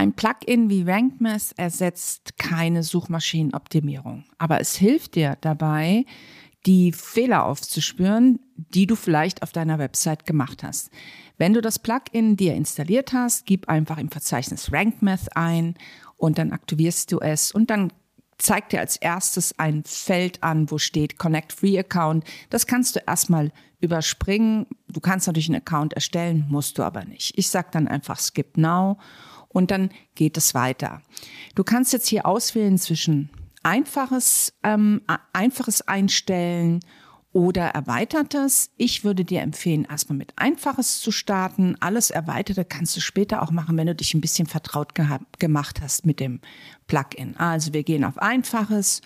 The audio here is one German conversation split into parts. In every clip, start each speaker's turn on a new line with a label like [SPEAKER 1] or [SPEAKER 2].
[SPEAKER 1] Ein Plugin wie RankMath ersetzt keine Suchmaschinenoptimierung, aber es hilft dir dabei, die Fehler aufzuspüren, die du vielleicht auf deiner Website gemacht hast. Wenn du das Plugin dir installiert hast, gib einfach im Verzeichnis RankMath ein und dann aktivierst du es und dann zeigt dir als erstes ein Feld an, wo steht Connect Free Account. Das kannst du erstmal überspringen. Du kannst natürlich einen Account erstellen, musst du aber nicht. Ich sage dann einfach Skip Now und dann geht es weiter. Du kannst jetzt hier auswählen zwischen einfaches, ähm, einfaches Einstellen oder erweitertes. Ich würde dir empfehlen, erstmal mit einfaches zu starten. Alles erweiterte kannst du später auch machen, wenn du dich ein bisschen vertraut gemacht hast mit dem Plugin. Also wir gehen auf einfaches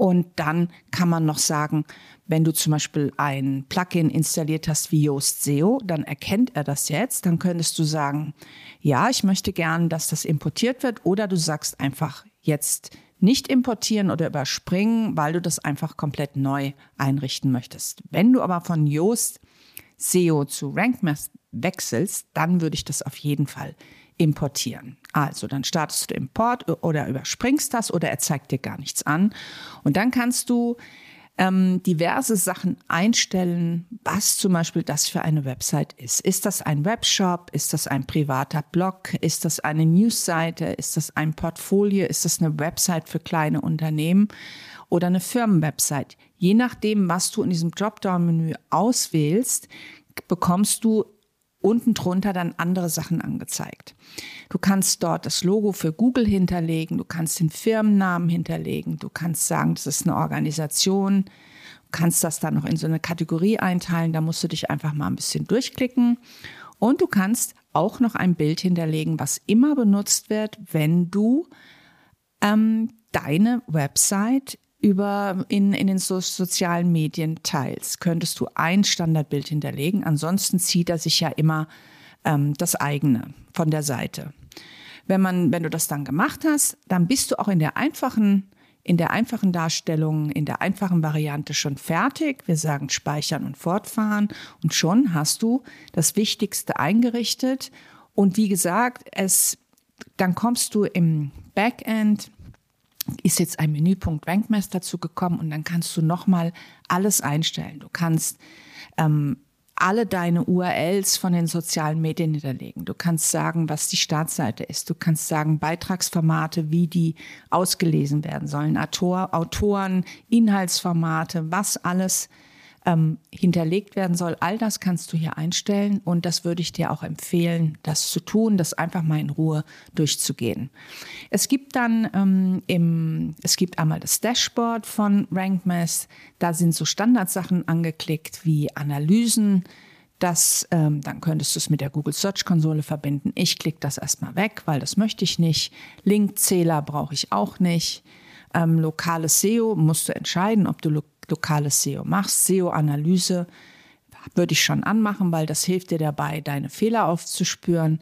[SPEAKER 1] und dann kann man noch sagen, wenn du zum Beispiel ein Plugin installiert hast wie Yoast SEO, dann erkennt er das jetzt. Dann könntest du sagen, ja, ich möchte gern, dass das importiert wird. Oder du sagst einfach jetzt nicht importieren oder überspringen, weil du das einfach komplett neu einrichten möchtest. Wenn du aber von Yoast SEO zu RankMath wechselst, dann würde ich das auf jeden Fall importieren. Also dann startest du Import oder überspringst das oder er zeigt dir gar nichts an. Und dann kannst du ähm, diverse Sachen einstellen, was zum Beispiel das für eine Website ist. Ist das ein Webshop? Ist das ein privater Blog? Ist das eine Newsseite? Ist das ein Portfolio? Ist das eine Website für kleine Unternehmen oder eine Firmenwebsite? Je nachdem, was du in diesem Dropdown-Menü auswählst, bekommst du unten drunter dann andere Sachen angezeigt. Du kannst dort das Logo für Google hinterlegen, du kannst den Firmennamen hinterlegen, du kannst sagen, das ist eine Organisation, du kannst das dann noch in so eine Kategorie einteilen, da musst du dich einfach mal ein bisschen durchklicken und du kannst auch noch ein Bild hinterlegen, was immer benutzt wird, wenn du ähm, deine Website über in, in den so sozialen Medien teilst, könntest du ein Standardbild hinterlegen. Ansonsten zieht er sich ja immer ähm, das eigene von der Seite. Wenn man, wenn du das dann gemacht hast, dann bist du auch in der einfachen, in der einfachen Darstellung, in der einfachen Variante schon fertig. Wir sagen speichern und fortfahren und schon hast du das Wichtigste eingerichtet. Und wie gesagt, es, dann kommst du im Backend ist jetzt ein Menüpunkt RankMaster dazu gekommen und dann kannst du nochmal alles einstellen. Du kannst ähm, alle deine URLs von den sozialen Medien hinterlegen. Du kannst sagen, was die Startseite ist. Du kannst sagen, Beitragsformate, wie die ausgelesen werden sollen, Autor, Autoren, Inhaltsformate, was alles ähm, hinterlegt werden soll. All das kannst du hier einstellen und das würde ich dir auch empfehlen, das zu tun, das einfach mal in Ruhe durchzugehen. Es gibt dann ähm, im, es gibt einmal das Dashboard von RankMath. Da sind so Standardsachen angeklickt wie Analysen. Das, ähm, dann könntest du es mit der Google Search Konsole verbinden. Ich klicke das erstmal weg, weil das möchte ich nicht. Linkzähler brauche ich auch nicht. Ähm, lokales SEO musst du entscheiden, ob du lo lokales SEO machst. SEO-Analyse würde ich schon anmachen, weil das hilft dir dabei, deine Fehler aufzuspüren.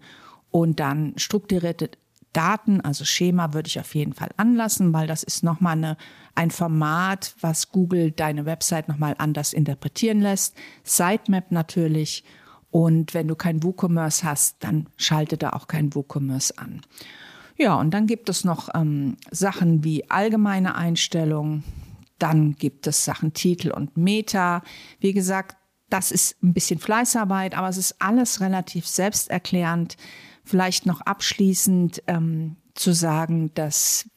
[SPEAKER 1] Und dann strukturierte Daten, also Schema, würde ich auf jeden Fall anlassen, weil das ist nochmal eine, ein Format, was Google deine Website nochmal anders interpretieren lässt. Sitemap natürlich. Und wenn du kein WooCommerce hast, dann schalte da auch kein WooCommerce an. Ja, und dann gibt es noch ähm, Sachen wie allgemeine Einstellungen, dann gibt es Sachen Titel und Meta. Wie gesagt, das ist ein bisschen Fleißarbeit, aber es ist alles relativ selbsterklärend. Vielleicht noch abschließend ähm, zu sagen, dass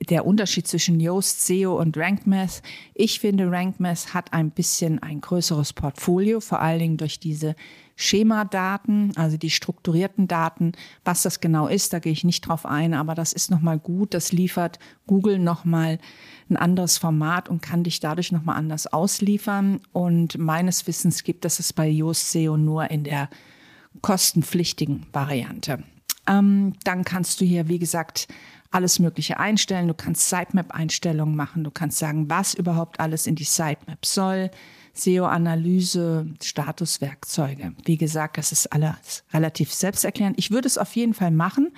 [SPEAKER 1] der Unterschied zwischen Yoast SEO und RankMath. Ich finde, RankMath hat ein bisschen ein größeres Portfolio, vor allen Dingen durch diese Schemadaten, also die strukturierten Daten. Was das genau ist, da gehe ich nicht drauf ein, aber das ist nochmal gut. Das liefert Google nochmal ein anderes Format und kann dich dadurch nochmal anders ausliefern. Und meines Wissens gibt es es bei Yoast SEO nur in der kostenpflichtigen Variante. Ähm, dann kannst du hier, wie gesagt, alles Mögliche einstellen. Du kannst Sitemap-Einstellungen machen. Du kannst sagen, was überhaupt alles in die Sitemap soll. SEO-Analyse, Statuswerkzeuge. Wie gesagt, das ist alles relativ selbsterklärend. Ich würde es auf jeden Fall machen,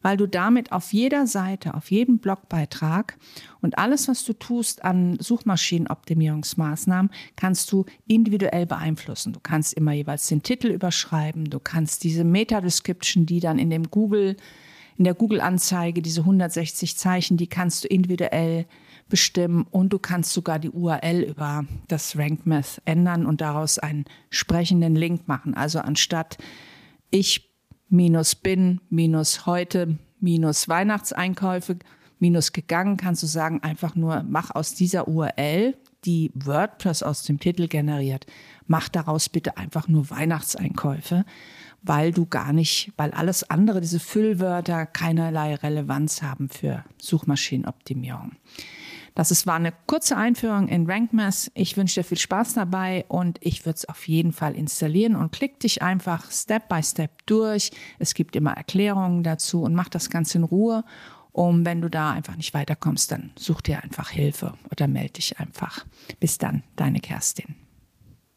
[SPEAKER 1] weil du damit auf jeder Seite, auf jedem Blogbeitrag und alles, was du tust an Suchmaschinenoptimierungsmaßnahmen, kannst du individuell beeinflussen. Du kannst immer jeweils den Titel überschreiben, du kannst diese Meta-Description, die dann in dem Google in der Google-Anzeige, diese 160 Zeichen, die kannst du individuell bestimmen und du kannst sogar die URL über das Rank Math ändern und daraus einen sprechenden Link machen. Also anstatt ich minus bin minus heute minus Weihnachtseinkäufe minus gegangen, kannst du sagen einfach nur mach aus dieser URL, die WordPress aus dem Titel generiert, mach daraus bitte einfach nur Weihnachtseinkäufe weil du gar nicht, weil alles andere, diese Füllwörter, keinerlei Relevanz haben für Suchmaschinenoptimierung. Das ist, war eine kurze Einführung in RankMath. Ich wünsche dir viel Spaß dabei und ich würde es auf jeden Fall installieren und klick dich einfach Step by Step durch. Es gibt immer Erklärungen dazu und mach das Ganze in Ruhe. Und wenn du da einfach nicht weiterkommst, dann such dir einfach Hilfe oder melde dich einfach. Bis dann, deine Kerstin.